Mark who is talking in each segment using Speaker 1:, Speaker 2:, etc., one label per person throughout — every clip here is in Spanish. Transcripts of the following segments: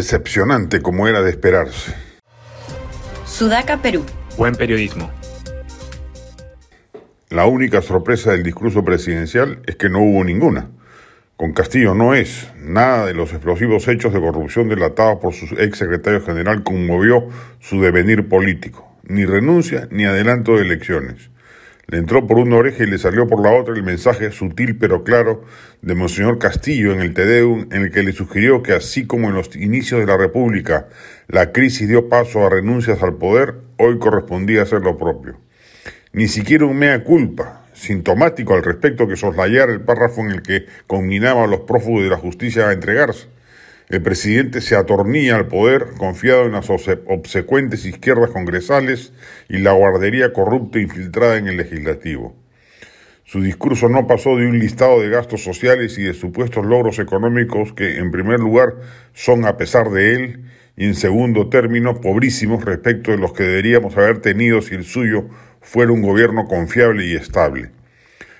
Speaker 1: Decepcionante como era de esperarse.
Speaker 2: Sudaca, Perú.
Speaker 3: Buen periodismo.
Speaker 1: La única sorpresa del discurso presidencial es que no hubo ninguna. Con Castillo no es. Nada de los explosivos hechos de corrupción delatados por su ex secretario general conmovió su devenir político. Ni renuncia ni adelanto de elecciones. Le entró por una oreja y le salió por la otra el mensaje sutil pero claro de Monseñor Castillo en el Tedeum, en el que le sugirió que así como en los inicios de la República la crisis dio paso a renuncias al poder, hoy correspondía hacer lo propio. Ni siquiera un mea culpa, sintomático al respecto que soslayara el párrafo en el que combinaba a los prófugos de la justicia a entregarse. El presidente se atornilla al poder, confiado en las obsecuentes izquierdas congresales y la guardería corrupta infiltrada en el legislativo. Su discurso no pasó de un listado de gastos sociales y de supuestos logros económicos que, en primer lugar, son, a pesar de él, y en segundo término, pobrísimos respecto de los que deberíamos haber tenido si el suyo fuera un gobierno confiable y estable.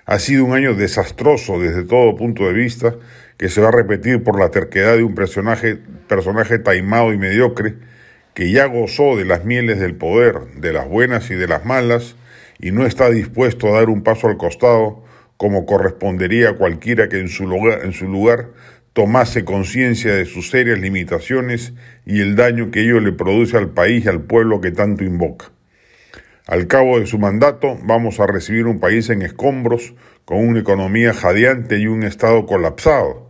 Speaker 1: Ha sido un año desastroso desde todo punto de vista que se va a repetir por la terquedad de un personaje, personaje taimado y mediocre, que ya gozó de las mieles del poder, de las buenas y de las malas, y no está dispuesto a dar un paso al costado, como correspondería a cualquiera que en su lugar, en su lugar tomase conciencia de sus serias limitaciones y el daño que ello le produce al país y al pueblo que tanto invoca. Al cabo de su mandato vamos a recibir un país en escombros, con una economía jadeante y un Estado colapsado,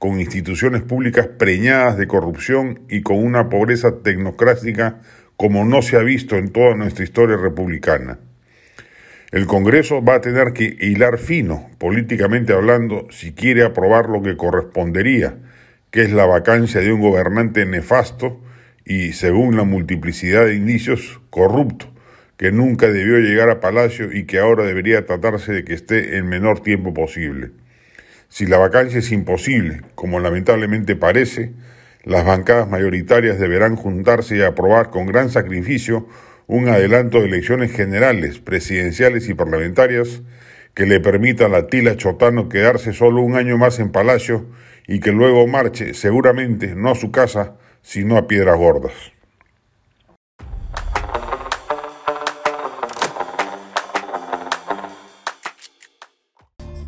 Speaker 1: con instituciones públicas preñadas de corrupción y con una pobreza tecnocrática como no se ha visto en toda nuestra historia republicana. El Congreso va a tener que hilar fino, políticamente hablando, si quiere aprobar lo que correspondería, que es la vacancia de un gobernante nefasto y, según la multiplicidad de indicios, corrupto, que nunca debió llegar a Palacio y que ahora debería tratarse de que esté el menor tiempo posible. Si la vacancia es imposible, como lamentablemente parece, las bancadas mayoritarias deberán juntarse y aprobar con gran sacrificio un adelanto de elecciones generales, presidenciales y parlamentarias que le permita a la tila Chotano quedarse solo un año más en Palacio y que luego marche, seguramente no a su casa, sino a Piedras Gordas.